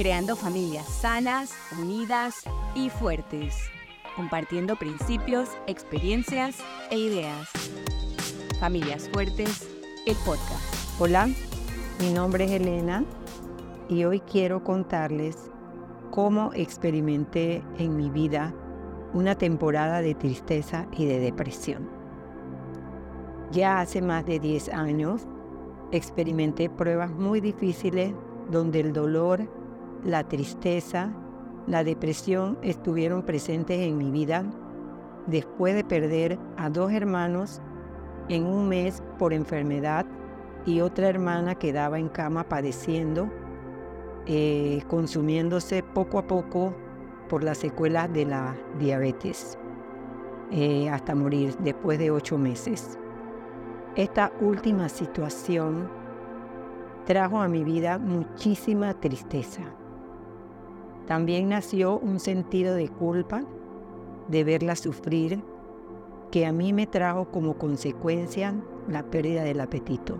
creando familias sanas, unidas y fuertes, compartiendo principios, experiencias e ideas. Familias Fuertes, el podcast. Hola, mi nombre es Elena y hoy quiero contarles cómo experimenté en mi vida una temporada de tristeza y de depresión. Ya hace más de 10 años experimenté pruebas muy difíciles donde el dolor, la tristeza, la depresión estuvieron presentes en mi vida después de perder a dos hermanos en un mes por enfermedad y otra hermana quedaba en cama padeciendo, eh, consumiéndose poco a poco por las secuelas de la diabetes, eh, hasta morir después de ocho meses. Esta última situación trajo a mi vida muchísima tristeza. También nació un sentido de culpa de verla sufrir que a mí me trajo como consecuencia la pérdida del apetito,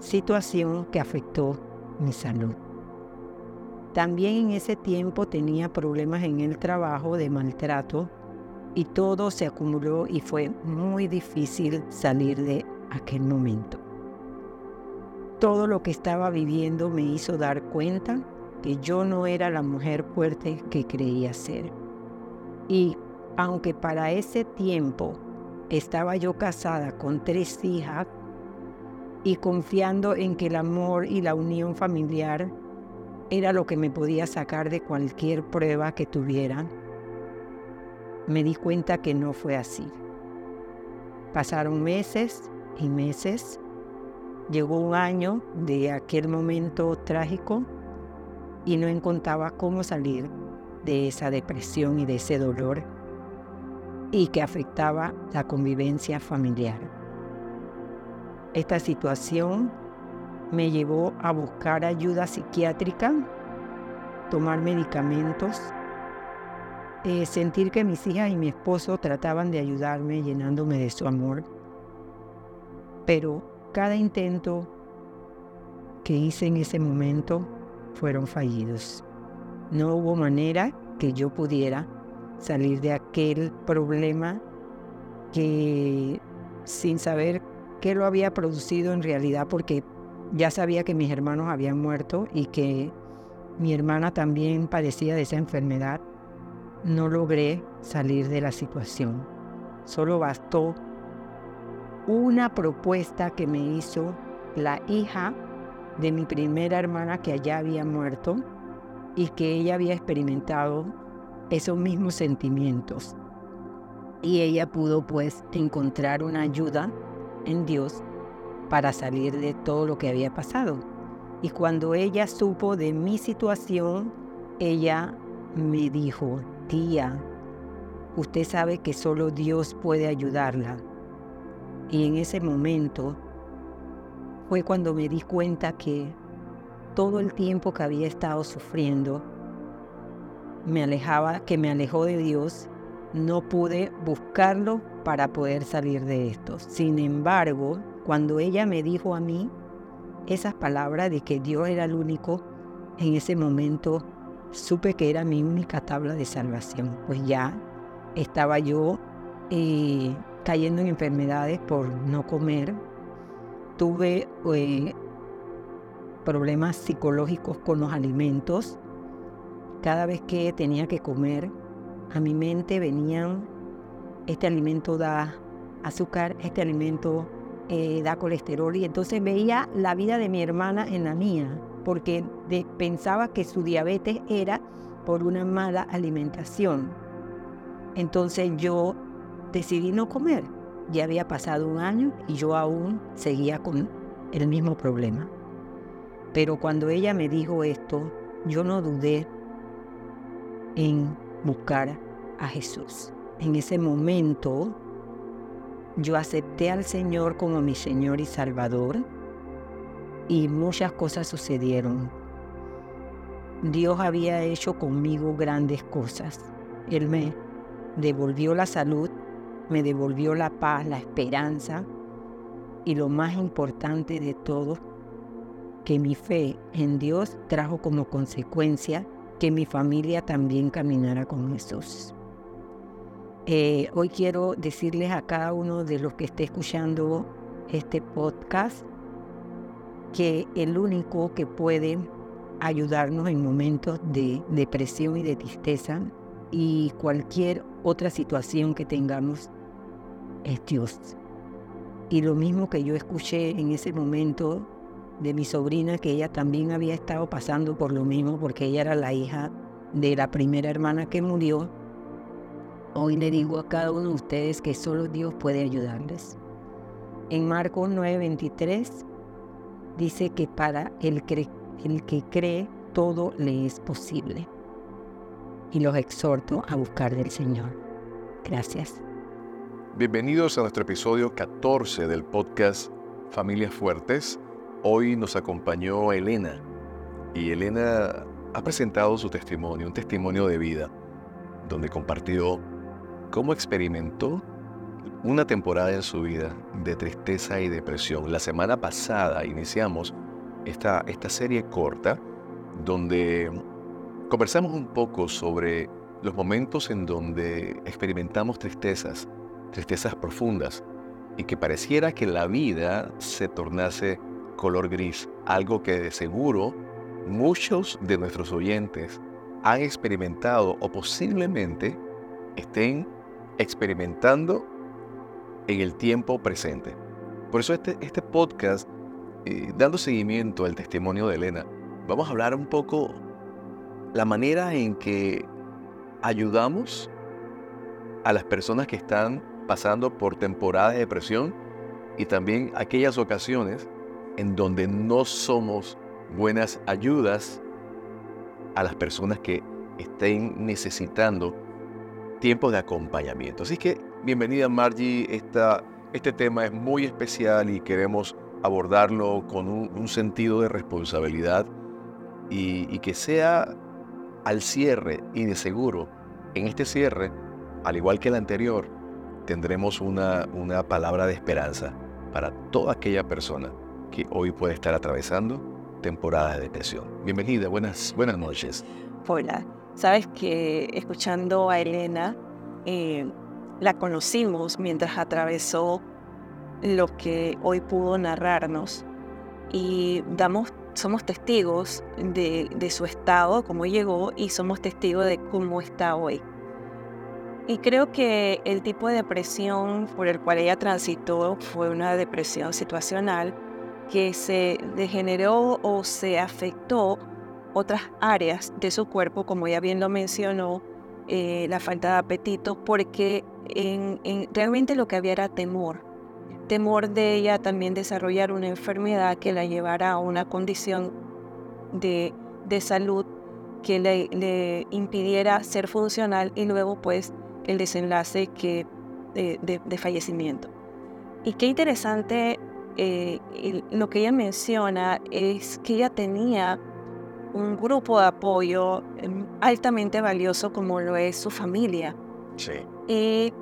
situación que afectó mi salud. También en ese tiempo tenía problemas en el trabajo de maltrato y todo se acumuló y fue muy difícil salir de aquel momento. Todo lo que estaba viviendo me hizo dar cuenta que yo no era la mujer fuerte que creía ser. Y aunque para ese tiempo estaba yo casada con tres hijas y confiando en que el amor y la unión familiar era lo que me podía sacar de cualquier prueba que tuviera, me di cuenta que no fue así. Pasaron meses y meses, llegó un año de aquel momento trágico y no encontraba cómo salir de esa depresión y de ese dolor y que afectaba la convivencia familiar. Esta situación me llevó a buscar ayuda psiquiátrica, tomar medicamentos, eh, sentir que mis hijas y mi esposo trataban de ayudarme llenándome de su amor. Pero cada intento que hice en ese momento fueron fallidos. No hubo manera que yo pudiera salir de aquel problema que sin saber qué lo había producido en realidad, porque ya sabía que mis hermanos habían muerto y que mi hermana también padecía de esa enfermedad, no logré salir de la situación. Solo bastó una propuesta que me hizo la hija de mi primera hermana que allá había muerto y que ella había experimentado esos mismos sentimientos. Y ella pudo pues encontrar una ayuda en Dios para salir de todo lo que había pasado. Y cuando ella supo de mi situación, ella me dijo, tía, usted sabe que solo Dios puede ayudarla. Y en ese momento fue cuando me di cuenta que todo el tiempo que había estado sufriendo me alejaba, que me alejó de Dios, no pude buscarlo para poder salir de esto. Sin embargo, cuando ella me dijo a mí esas palabras de que Dios era el único, en ese momento supe que era mi única tabla de salvación, pues ya estaba yo eh, cayendo en enfermedades por no comer, tuve eh, problemas psicológicos con los alimentos, cada vez que tenía que comer, a mi mente venían, este alimento da azúcar, este alimento eh, da colesterol, y entonces veía la vida de mi hermana en la mía, porque pensaba que su diabetes era por una mala alimentación. Entonces yo decidí no comer. Ya había pasado un año y yo aún seguía con el mismo problema. Pero cuando ella me dijo esto, yo no dudé en buscar a Jesús. En ese momento yo acepté al Señor como mi Señor y Salvador y muchas cosas sucedieron. Dios había hecho conmigo grandes cosas. Él me devolvió la salud, me devolvió la paz, la esperanza y lo más importante de todo, que mi fe en Dios trajo como consecuencia que mi familia también caminara con Jesús. Eh, hoy quiero decirles a cada uno de los que esté escuchando este podcast que el único que puede ayudarnos en momentos de depresión y de tristeza y cualquier otra situación que tengamos es Dios. Y lo mismo que yo escuché en ese momento de mi sobrina, que ella también había estado pasando por lo mismo, porque ella era la hija de la primera hermana que murió. Hoy le digo a cada uno de ustedes que solo Dios puede ayudarles. En Marcos 9:23 dice que para el, el que cree todo le es posible. Y los exhorto a buscar del Señor. Gracias. Bienvenidos a nuestro episodio 14 del podcast Familias Fuertes. Hoy nos acompañó Elena y Elena ha presentado su testimonio, un testimonio de vida, donde compartió cómo experimentó una temporada en su vida de tristeza y depresión. La semana pasada iniciamos esta, esta serie corta donde conversamos un poco sobre los momentos en donde experimentamos tristezas, tristezas profundas, y que pareciera que la vida se tornase color gris, algo que de seguro muchos de nuestros oyentes han experimentado o posiblemente estén experimentando en el tiempo presente. Por eso este, este podcast, eh, dando seguimiento al testimonio de Elena, vamos a hablar un poco la manera en que ayudamos a las personas que están pasando por temporadas de depresión y también aquellas ocasiones en donde no somos buenas ayudas a las personas que estén necesitando tiempos de acompañamiento. Así que bienvenida Margie, Esta, este tema es muy especial y queremos abordarlo con un, sentido de responsabilidad y, y que sea al cierre y de seguro, en este cierre, al igual que el anterior, tendremos una, una palabra de esperanza para toda aquella persona que hoy puede estar atravesando temporada de depresión. Bienvenida, buenas, buenas noches. Hola, sabes que escuchando a Elena, eh, la conocimos mientras atravesó lo que hoy pudo narrarnos y damos, somos testigos de, de su estado, cómo llegó y somos testigos de cómo está hoy. Y creo que el tipo de depresión por el cual ella transitó fue una depresión situacional que se degeneró o se afectó otras áreas de su cuerpo, como ya bien lo mencionó, eh, la falta de apetito, porque en, realmente lo que había era temor. Temor de ella también desarrollar una enfermedad que la llevara a una condición de, de salud que le, le, impidiera ser funcional y luego pues el desenlace que, de, fallecimiento. Y qué interesante eh, lo que ella menciona es que ella tenía un grupo de apoyo em, altamente valioso como lo es su familia. Sí. Y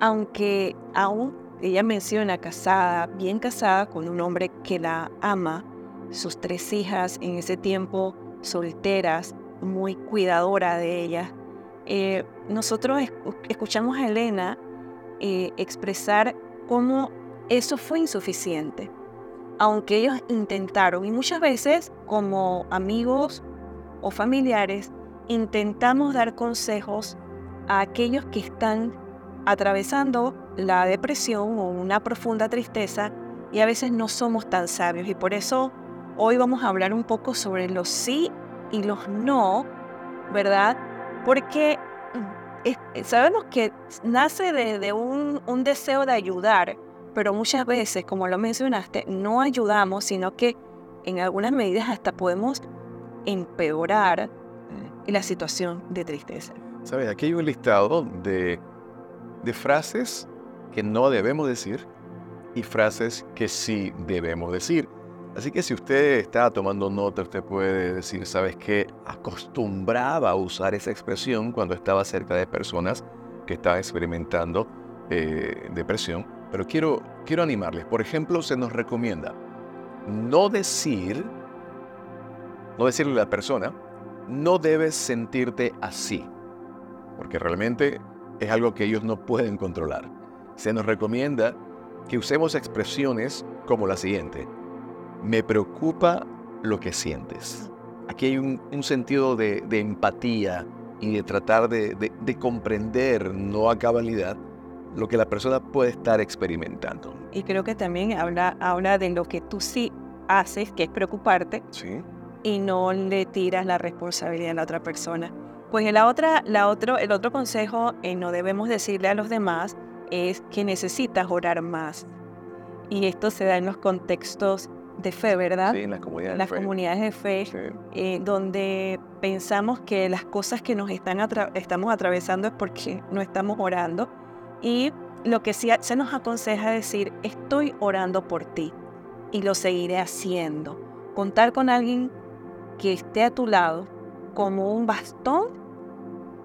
aunque aún ella menciona casada, bien casada con un hombre que la ama, sus tres hijas en ese tiempo solteras, muy cuidadora de ella, eh, nosotros escuchamos a Elena eh, expresar cómo eso fue insuficiente, aunque ellos intentaron, y muchas veces como amigos o familiares, intentamos dar consejos a aquellos que están atravesando la depresión o una profunda tristeza y a veces no somos tan sabios. Y por eso hoy vamos a hablar un poco sobre los sí y los no, ¿verdad? Porque mm, sabemos que nace de, un, deseo de ayudar, pero muchas veces, como lo mencionaste, no ayudamos, sino que en algunas medidas hasta podemos empeorar la situación de tristeza. Sabes, aquí hay un listado de frases que no debemos decir y frases que sí debemos decir. Así que si usted está tomando nota, usted puede decir, ¿sabes qué? Acostumbraba a usar esa expresión cuando estaba cerca de personas que estaban experimentando eh, depresión. Pero quiero, quiero animarles. Por ejemplo, se nos recomienda no decir no decirle a la persona, no debes sentirte así, porque realmente es algo que ellos no pueden controlar. Se nos recomienda que usemos expresiones como la siguiente. Me preocupa lo que sientes. Aquí hay un, sentido de, empatía y de tratar de, comprender, no a cabalidad, lo que la persona puede estar experimentando. Y creo que también habla, habla de lo que tú sí haces, que es preocuparte, ¿Sí? y no le tiras la responsabilidad a la otra persona. Pues la otra, la otro, el otro consejo, eh, no debemos decirle a los demás, es que necesitas orar más. Y esto se da en los contextos de fe, ¿verdad? Sí, en las comunidades de fe. comunidades de fe, eh, donde pensamos que las cosas que nos están estamos atravesando es porque no estamos orando. Y lo que sí se nos aconseja es decir, estoy orando por ti y lo seguiré haciendo. Contar con alguien que esté a tu lado como un bastón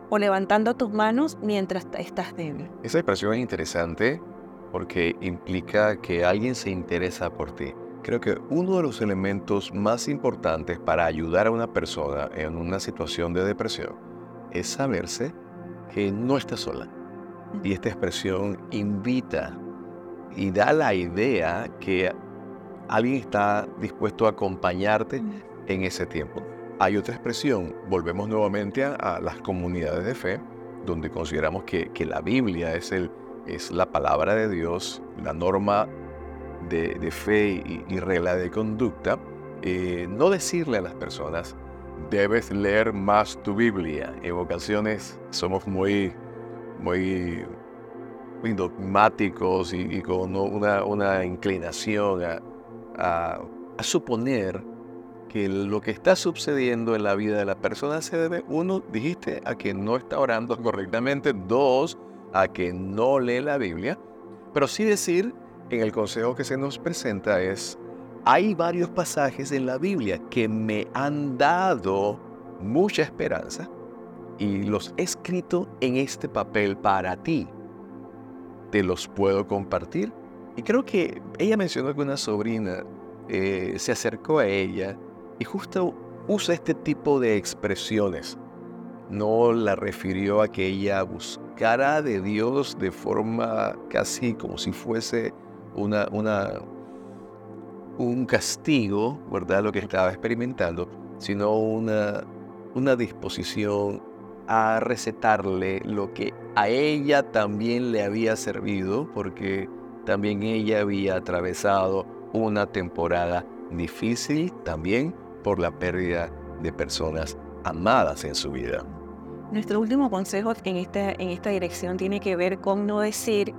o levantando tus manos mientras estás débil. Esa expresión es interesante porque implica que alguien se interesa por ti. Creo que uno de los elementos más importantes para ayudar a una persona en una situación de depresión es saberse que no está sola. Y esta expresión invita y da la idea que alguien está dispuesto a acompañarte en ese tiempo. Hay otra expresión, volvemos nuevamente a, las comunidades de fe, donde consideramos que, la Biblia es, el, es la palabra de Dios, la norma de, fe y, regla de conducta, eh, no decirle a las personas, debes leer más tu Biblia. En ocasiones somos muy, muy, dogmáticos y, con una, inclinación a, a suponer que lo que está sucediendo en la vida de la persona se debe, uno, dijiste, a que no está orando correctamente, dos, a que no lee la Biblia, pero sí decir en el consejo que se nos presenta es, hay varios pasajes en la Biblia que me han dado mucha esperanza y los he escrito en este papel para ti. Te los puedo compartir. Y creo que ella mencionó que una sobrina eh, se acercó a ella y justo usa este tipo de expresiones. No la refirió a que ella buscara de Dios de forma casi como si fuese una, una, un castigo, ¿verdad? Lo que estaba experimentando, sino una, una disposición a recetarle lo que a ella también le había servido, porque también ella había atravesado una temporada difícil también por la pérdida de personas amadas en su vida. Nuestro último consejo en esta, en esta dirección tiene que ver con no decir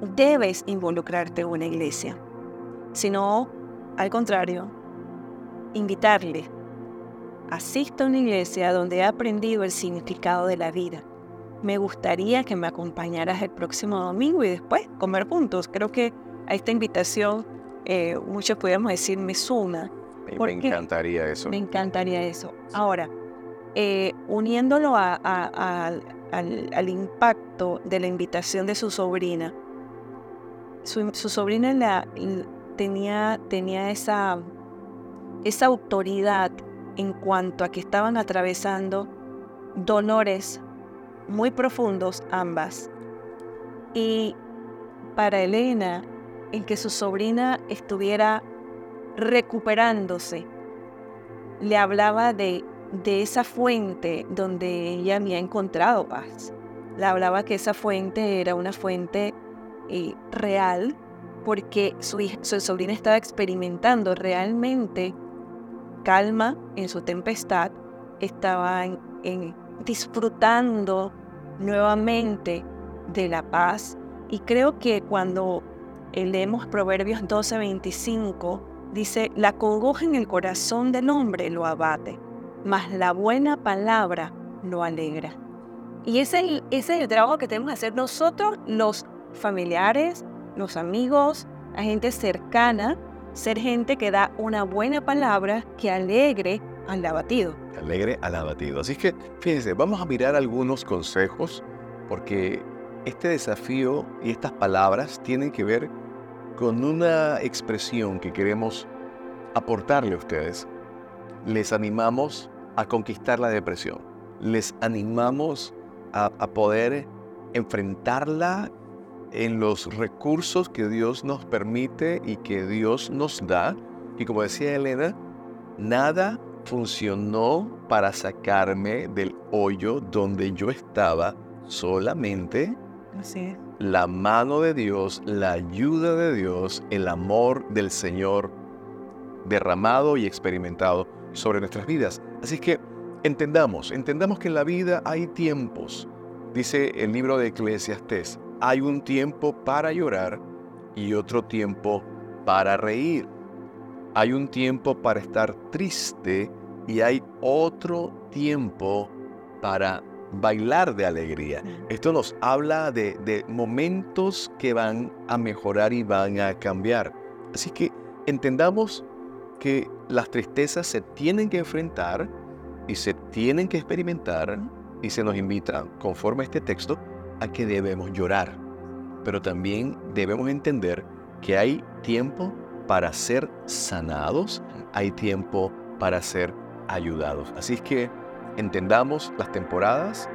debes involucrarte en una iglesia, sino al contrario, invitarle. Asista a una iglesia donde he aprendido el significado de la vida. Me gustaría que me acompañaras el próximo domingo y después comer juntos. Creo que a esta invitación eh, muchos podríamos decir me suma me encantaría eso. Me encantaría eso. Ahora, eh, uniéndolo al, impacto de la invitación de su sobrina, su, sobrina tenía, esa autoridad en cuanto a que estaban atravesando dolores muy profundos ambas. Y para Elena, en que su sobrina estuviera recuperándose. Le hablaba de, de esa fuente donde ella había encontrado paz. Le hablaba que esa fuente era una fuente eh, real porque su, sobrina estaba experimentando realmente calma en su tempestad, estaba disfrutando nuevamente de la paz. Y creo que cuando leemos Proverbios 12:25, Dice, la congoja en el corazón del hombre lo abate, mas la buena palabra lo alegra. Y ese, ese es el trabajo que tenemos que hacer nosotros, los familiares, los amigos, la gente cercana, ser gente que da una buena palabra que alegre al abatido. Alegre al abatido. Así que, fíjense, vamos a mirar algunos consejos porque este desafío y estas palabras tienen que ver con una expresión que queremos aportarle a ustedes les animamos a conquistar la depresión. Les animamos a, a poder enfrentarla en los recursos que Dios nos permite y que Dios nos da. Y como decía Elena, nada funcionó para sacarme del hoyo donde yo estaba, solamente la mano de Dios, la ayuda de Dios, el amor del Señor derramado y experimentado sobre nuestras vidas. Así que entendamos, entendamos que en la vida hay tiempos. Dice el libro de Eclesiastés, hay un tiempo para llorar y otro tiempo para reír. Hay un tiempo para estar triste y hay otro tiempo para bailar de alegría. Esto nos habla de, momentos que van a mejorar y van a cambiar. Así que entendamos que las tristezas se tienen que enfrentar y se tienen que experimentar y se nos invita, conforme a este texto, a que debemos llorar. Pero también debemos entender que hay tiempo para ser sanados, hay tiempo para ser ayudados. Así es que entendamos las temporadas,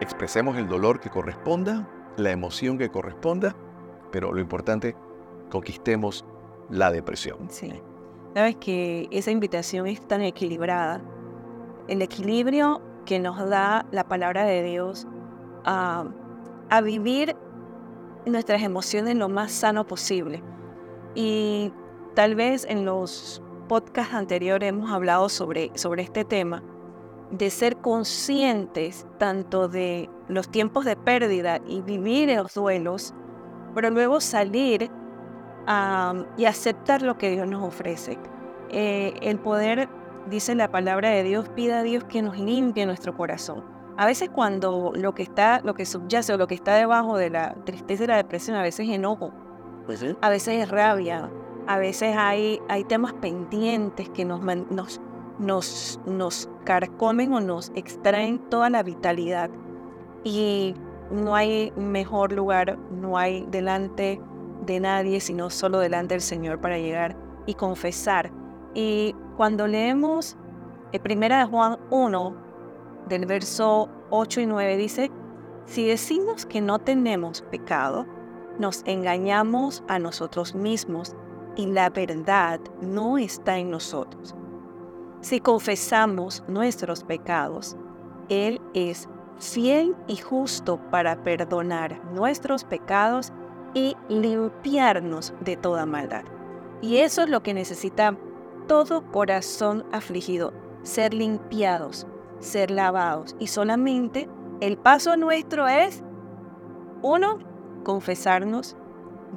expresemos el dolor que corresponda, la emoción que corresponda, pero lo importante, conquistemos la depresión. Sí. Sabes que esa invitación es tan equilibrada. El equilibrio que nos da la palabra de Dios a, a vivir nuestras emociones lo más sano posible. Y tal vez en los podcasts anteriores hemos hablado sobre, sobre este tema, de ser conscientes tanto de los tiempos de pérdida y vivir los duelos, pero luego salir y aceptar lo que Dios nos ofrece. Eh, el poder, dice la palabra de Dios, pida a Dios que nos limpie nuestro corazón. A veces cuando lo que está, lo que subyace o lo que está debajo de la tristeza y la depresión, a veces es enojo, pues a veces es rabia, a veces hay, hay temas pendientes que nos, nos, nos, nos carcomen o nos extraen toda la vitalidad. Y no hay mejor lugar, no hay delante de nadie, sino solo delante del Señor para llegar y confesar. Y cuando leemos el primera de Juan 1, del verso 8 y 9, dice, si decimos que no tenemos pecado, nos engañamos a nosotros mismos y la verdad no está en nosotros. Si confesamos nuestros pecados, Él es fiel y justo para perdonar nuestros pecados y limpiarnos de toda maldad. Y eso es lo que necesita todo corazón afligido, ser limpiados, ser lavados. Y solamente el paso nuestro es, uno, confesarnos,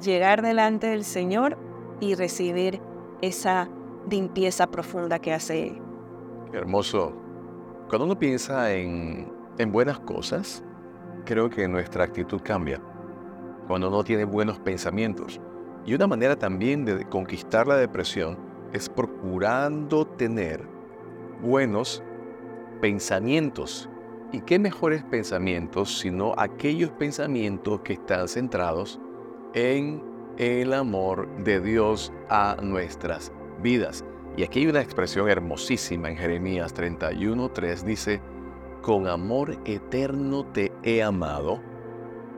llegar delante del Señor y recibir esa limpieza profunda que hace Qué hermoso. Cuando uno piensa en, en buenas cosas, creo que nuestra actitud cambia. Cuando uno tiene buenos pensamientos. Y una manera también de conquistar la depresión es procurando tener buenos pensamientos. ¿Y qué mejores pensamientos sino aquellos pensamientos que están centrados en el amor de Dios a nuestras vidas? Y aquí hay una expresión hermosísima en Jeremías 31.3, dice, con amor eterno te he amado,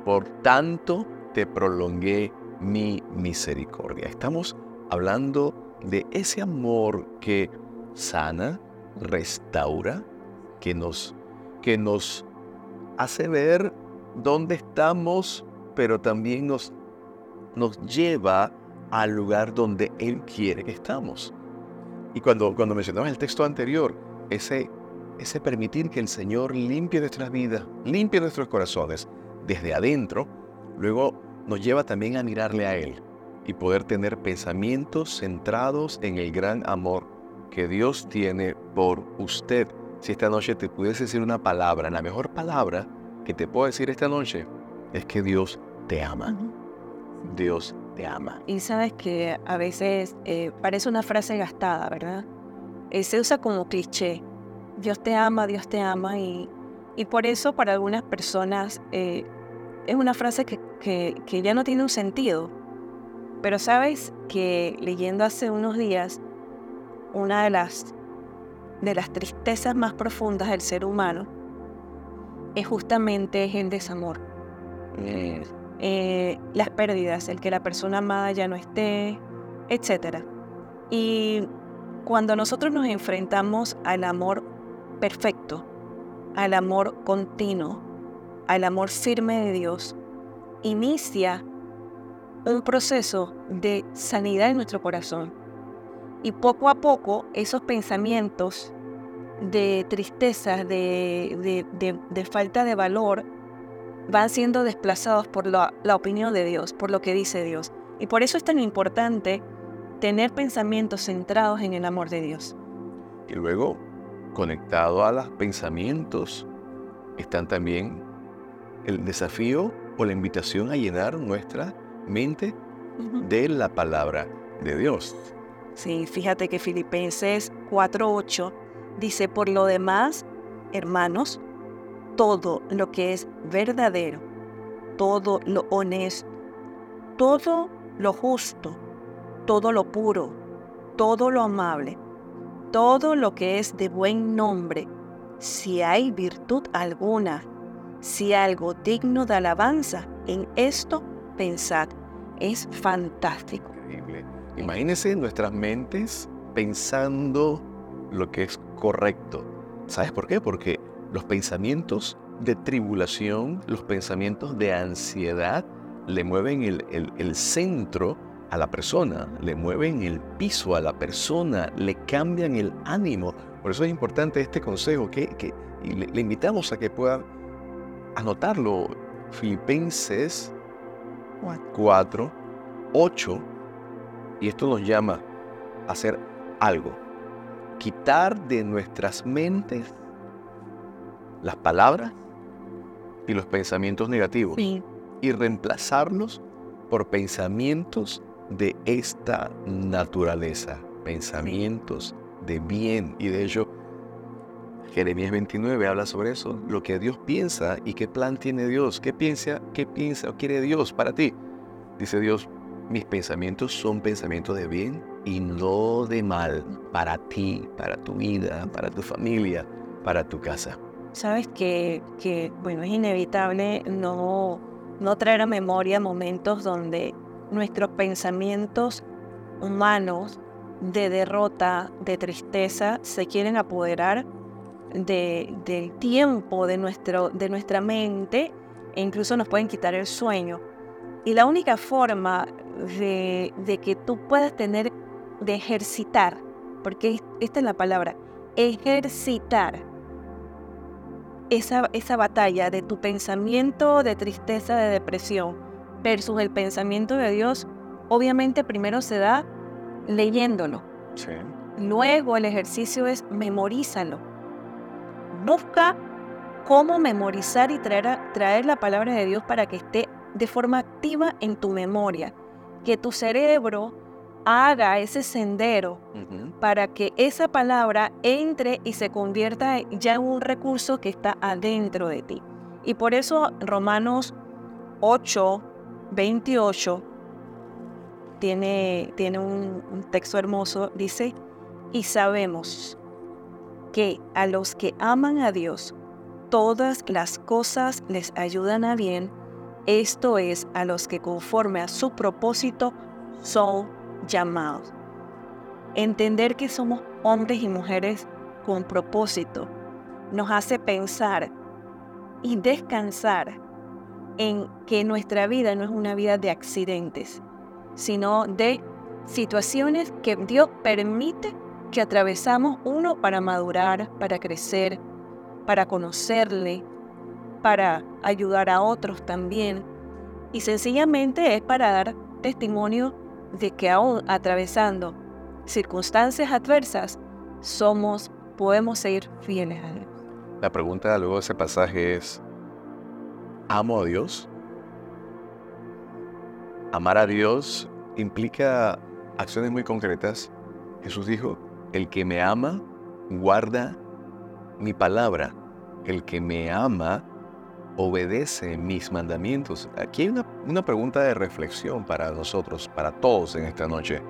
por tanto te prolongué mi misericordia. Estamos hablando de ese amor que sana, restaura, que nos, que nos hace ver dónde estamos, pero también nos, nos lleva al lugar donde Él quiere que estamos. Y cuando, cuando mencionamos el texto anterior, ese, ese permitir que el Señor limpie nuestras vidas, limpie nuestros corazones desde adentro, luego nos lleva también a mirarle a Él y poder tener pensamientos centrados en el gran amor que Dios tiene por usted. Si esta noche te pudiese decir una palabra, la mejor palabra que te puedo decir esta noche es que Dios te ama. Dios te ama. Y sabes que a veces eh, parece una frase gastada, ¿verdad? Eh, se usa como cliché. Dios te ama, Dios te ama. Y, y por eso para algunas personas eh, es una frase que, que, que ya no tiene un sentido. Pero sabes que leyendo hace unos días una de las de las tristezas más profundas del ser humano es justamente el desamor. Eh, eh, las pérdidas, el que la persona amada ya no esté, etc. Y cuando nosotros nos enfrentamos al amor perfecto, al amor continuo, al amor firme de Dios, inicia un proceso de sanidad en nuestro corazón. Y poco a poco esos pensamientos de tristeza, de, de, falta de valor, van siendo desplazados por la, la opinión de Dios, por lo que dice Dios. Y por eso es tan importante tener pensamientos centrados en el amor de Dios. Y luego, conectado a los pensamientos, están también el desafío o la invitación a llenar nuestra mente de la palabra de Dios. Sí, fíjate que Filipenses 4:8 dice, por lo demás, hermanos, todo lo que es verdadero, todo lo honesto, todo lo justo, todo lo puro, todo lo amable, todo lo que es de buen nombre, si hay virtud alguna, si algo digno de alabanza, en esto pensad. Es fantástico. Imagínense nuestras mentes pensando lo que es correcto. ¿Sabes por qué? Porque los pensamientos de tribulación, los pensamientos de ansiedad, le mueven el, centro a la persona, le mueven el piso a la persona, le cambian el ánimo. Por eso es importante este consejo que, que le, le, invitamos a que pueda anotarlo. Filipenses 4, 8, y esto nos llama a hacer algo. Quitar de nuestras mentes las palabras y los pensamientos negativos y reemplazarlos por pensamientos de esta naturaleza, pensamientos de bien. Y de ello, Jeremías 29 habla sobre eso, lo que Dios piensa y qué plan tiene Dios, qué piensa, qué piensa o quiere Dios para ti. Dice Dios, mis pensamientos son pensamientos de bien y no de mal para ti, para tu vida, para tu familia, para tu casa. Sabes que, bueno, es inevitable no, no traer a memoria momentos donde nuestros pensamientos humanos de derrota, de tristeza, se quieren apoderar del tiempo de, nuestro, de nuestra mente e incluso nos pueden quitar el sueño. Y la única forma de, que tú puedas tener, de ejercitar, porque esta es la palabra, ejercitar esa, esa batalla de tu pensamiento de tristeza, de depresión, versus el pensamiento de Dios, obviamente primero se da leyéndolo. Luego el ejercicio es memorízalo. Busca cómo memorizar y traer, traer la palabra de Dios para que esté de forma activa en tu memoria, que tu cerebro haga ese sendero para que esa palabra entre y se convierta ya en un recurso que está adentro de ti. Y por eso Romanos 8, 28 tiene, tiene un, un texto hermoso, dice, y sabemos que a los que aman a Dios, todas las cosas les ayudan a bien esto es a los que conforme a su propósito son llamados. Entender que somos hombres y mujeres con propósito nos hace pensar y descansar en que nuestra vida no es una vida de accidentes, sino de situaciones que Dios permite que atravesamos uno para madurar, para crecer, para conocerle, para ayudar a otros también. Y sencillamente es para dar testimonio de que aún atravesando circunstancias adversas, somos, podemos seguir fieles a Dios. La pregunta luego de ese pasaje es, ¿amo a Dios? Amar a Dios implica acciones muy concretas. Jesús dijo, el que me ama, guarda mi palabra. El que me ama, obedece mis mandamientos. Aquí hay una, pregunta de reflexión para nosotros, para todos en esta noche,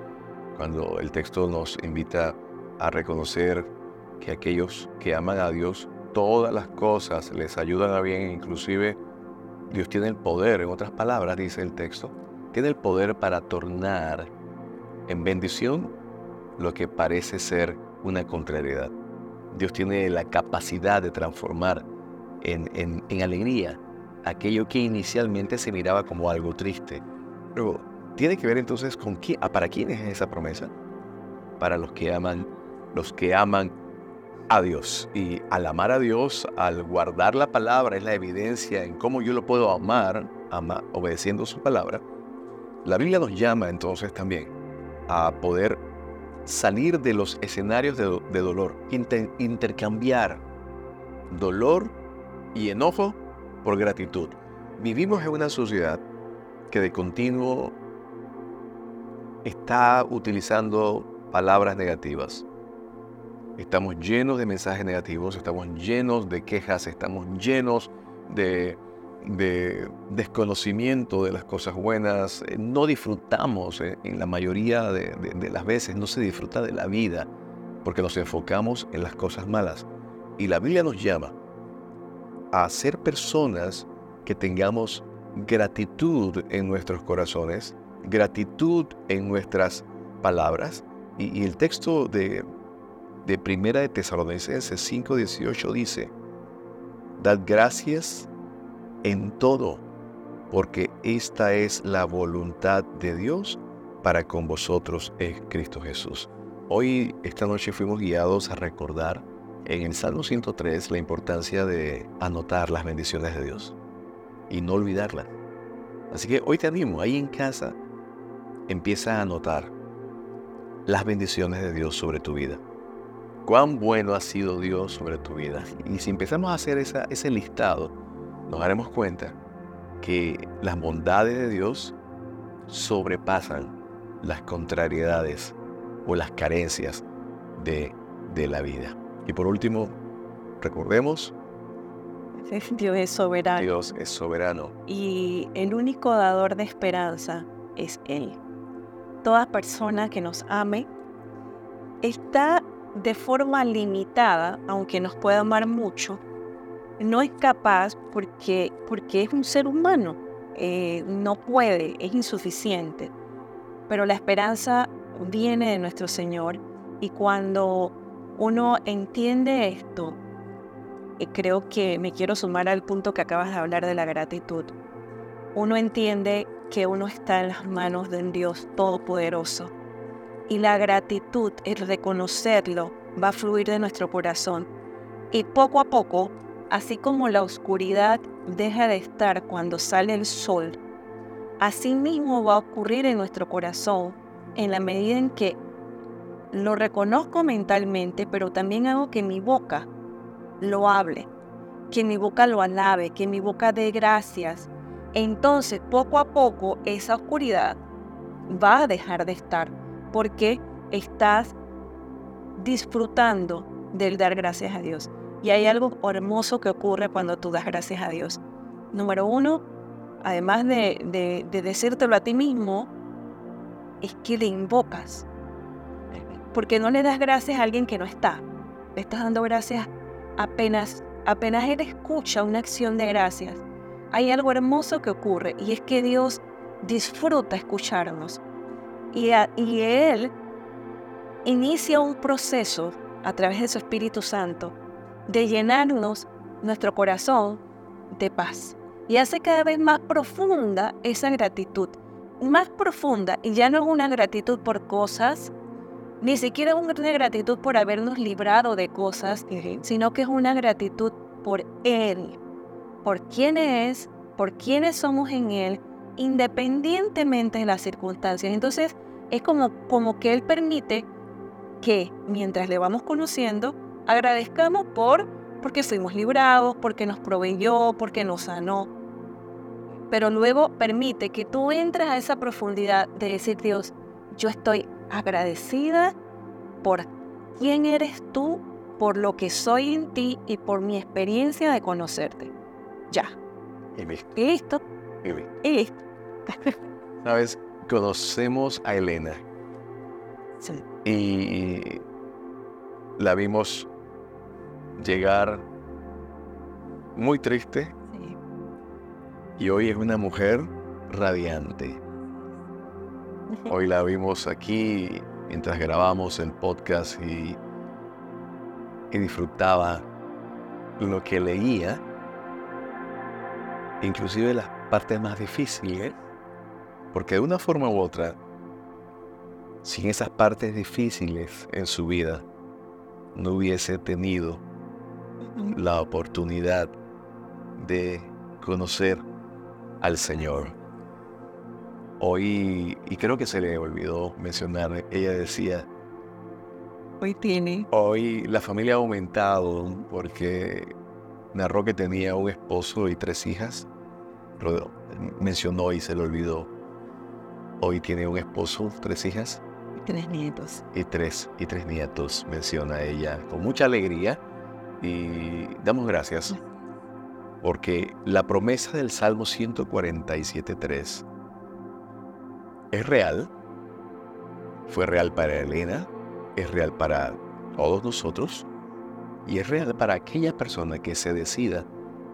cuando el texto nos invita a reconocer que aquellos que aman a Dios, todas las cosas les ayudan a bien, inclusive Dios tiene el poder, en otras palabras dice el texto, tiene el poder para tornar en bendición lo que parece ser una contrariedad. Dios tiene la capacidad de transformar en, en alegría aquello que inicialmente se miraba como algo triste. Pero tiene que ver entonces con quién, ah, para quién es esa promesa. Para los que aman, los que aman a Dios. Y al amar a Dios, al guardar la palabra, es la evidencia en cómo yo lo puedo amar, obedeciendo su palabra. La Biblia nos llama entonces también a poder salir de los escenarios de, dolor, intercambiar dolor y enojo por gratitud. Vivimos en una sociedad que de continuo está utilizando palabras negativas. Estamos llenos de mensajes negativos, estamos llenos de quejas, estamos llenos de, desconocimiento de las cosas buenas. Eh, no disfrutamos, eh, en la mayoría de, de las veces, no se disfruta de la vida porque nos enfocamos en las cosas malas. Y la Biblia nos llama a ser personas que tengamos gratitud en nuestros corazones, gratitud en nuestras palabras. Y, el texto de de Primera de Tesalonicenses 5:18 dice, Dad gracias en todo, porque esta es la voluntad de Dios para con vosotros en Cristo Jesús. Hoy, esta noche, fuimos guiados a recordar en el Salmo 103 la importancia de anotar las bendiciones de Dios y no olvidarlas. Así que hoy te animo, ahí en casa, empieza a anotar las bendiciones de Dios sobre tu vida cuán bueno ha sido Dios sobre tu vida. Y si empezamos a hacer ese listado, nos daremos cuenta que las bondades de Dios sobrepasan las contrariedades o las carencias de, de la vida. Y por último, recordemos, Dios es soberano. Dios es soberano. Y el único dador de esperanza es Él. Toda persona que nos ame está de forma limitada, aunque nos pueda amar mucho, no es capaz porque, porque es un ser humano, eh, no puede, es insuficiente. Pero la esperanza viene de nuestro Señor y cuando uno entiende esto, y creo que me quiero sumar al punto que acabas de hablar de la gratitud, uno entiende que uno está en las manos de un Dios todopoderoso y la gratitud, el reconocerlo, va a fluir de nuestro corazón. Y poco a poco, así como la oscuridad deja de estar cuando sale el sol, así mismo va a ocurrir en nuestro corazón en la medida en que lo reconozco mentalmente, pero también hago que mi boca lo hable, que mi boca lo alabe, que mi boca dé gracias. Entonces, poco a poco, esa oscuridad va a dejar de estar porque estás disfrutando del dar gracias a Dios. Y hay algo hermoso que ocurre cuando tú das gracias a Dios. Número uno, además de, decírtelo a ti mismo, es que le invocas. Porque no le das gracias a alguien que no está. Le estás dando gracias apenas, apenas Él escucha una acción de gracias. Hay algo hermoso que ocurre y es que Dios disfruta escucharnos y, Él inicia un proceso a través de su Espíritu Santo de llenarnos nuestro corazón de paz y hace cada vez más profunda esa gratitud, más profunda y ya no es una gratitud por cosas, ni siquiera una gratitud por habernos librado de cosas, sino que es una gratitud por Él, por quién es, por quiénes somos en Él, independientemente de las circunstancias. Entonces, es como, como que Él permite que mientras le vamos conociendo, agradezcamos por porque fuimos librados, porque nos proveyó, porque nos sanó. Pero luego permite que tú entres a esa profundidad de decir, Dios, yo estoy agradecida por quién eres tú, por lo que soy en ti y por mi experiencia de conocerte. Ya. Y listo. Y listo. Y listo. ¿Sabes? conocemos a Elena. Y la vimos llegar muy triste y hoy es una mujer radiante. Hoy la vimos aquí mientras grabamos el podcast y, disfrutaba lo que leía, inclusive las partes más difíciles, porque de una forma u otra, sin esas partes difíciles en su vida, no hubiese tenido la oportunidad de conocer al Señor. Hoy, y creo que se le olvidó mencionar, ella decía, hoy tiene. Hoy la familia ha aumentado porque narró que tenía un esposo y tres hijas. mencionó y se le olvidó. Hoy tiene un esposo, tres hijas. Y tres nietos. Y tres, y tres nietos, menciona ella, con mucha alegría. Y damos gracias porque la promesa del Salmo 147.3 es real, fue real para Elena, es real para todos nosotros y es real para aquella persona que se decida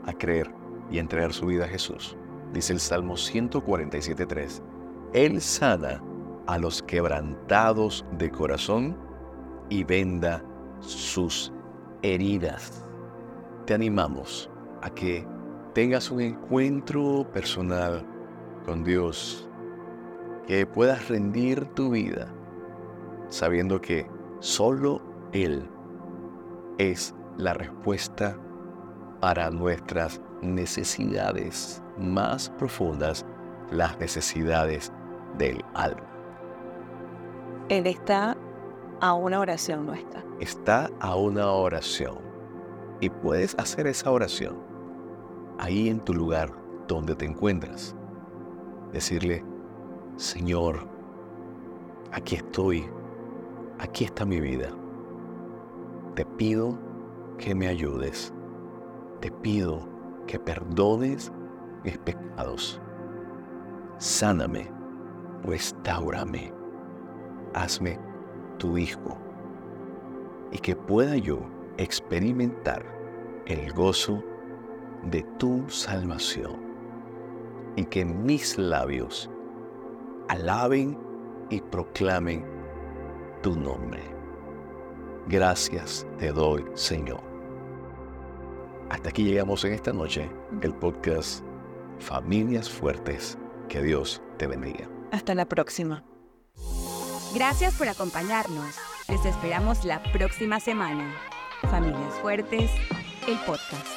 a creer y entregar su vida a Jesús. Dice el Salmo 147.3, Él sana a los quebrantados de corazón y venda sus heridas. Te animamos a que tengas un encuentro personal con Dios, que puedas rendir tu vida sabiendo que solo Él es la respuesta para nuestras necesidades más profundas, las necesidades del alma. Él está a una oración nuestra. Está a una oración. Y puedes hacer esa oración ahí en tu lugar donde te encuentras. Decirle, Señor, aquí estoy, aquí está mi vida. Te pido que me ayudes. Te pido que perdones mis pecados. Sáname, restaurame, hazme tu hijo y que pueda yo experimentar el gozo de tu salvación y que mis labios alaben y proclamen tu nombre. Gracias te doy, Señor. Hasta aquí llegamos en esta noche, el podcast Familias Fuertes. Que Dios te bendiga. Hasta la próxima. Gracias por acompañarnos. Les esperamos la próxima semana. Familias Fuertes, el podcast.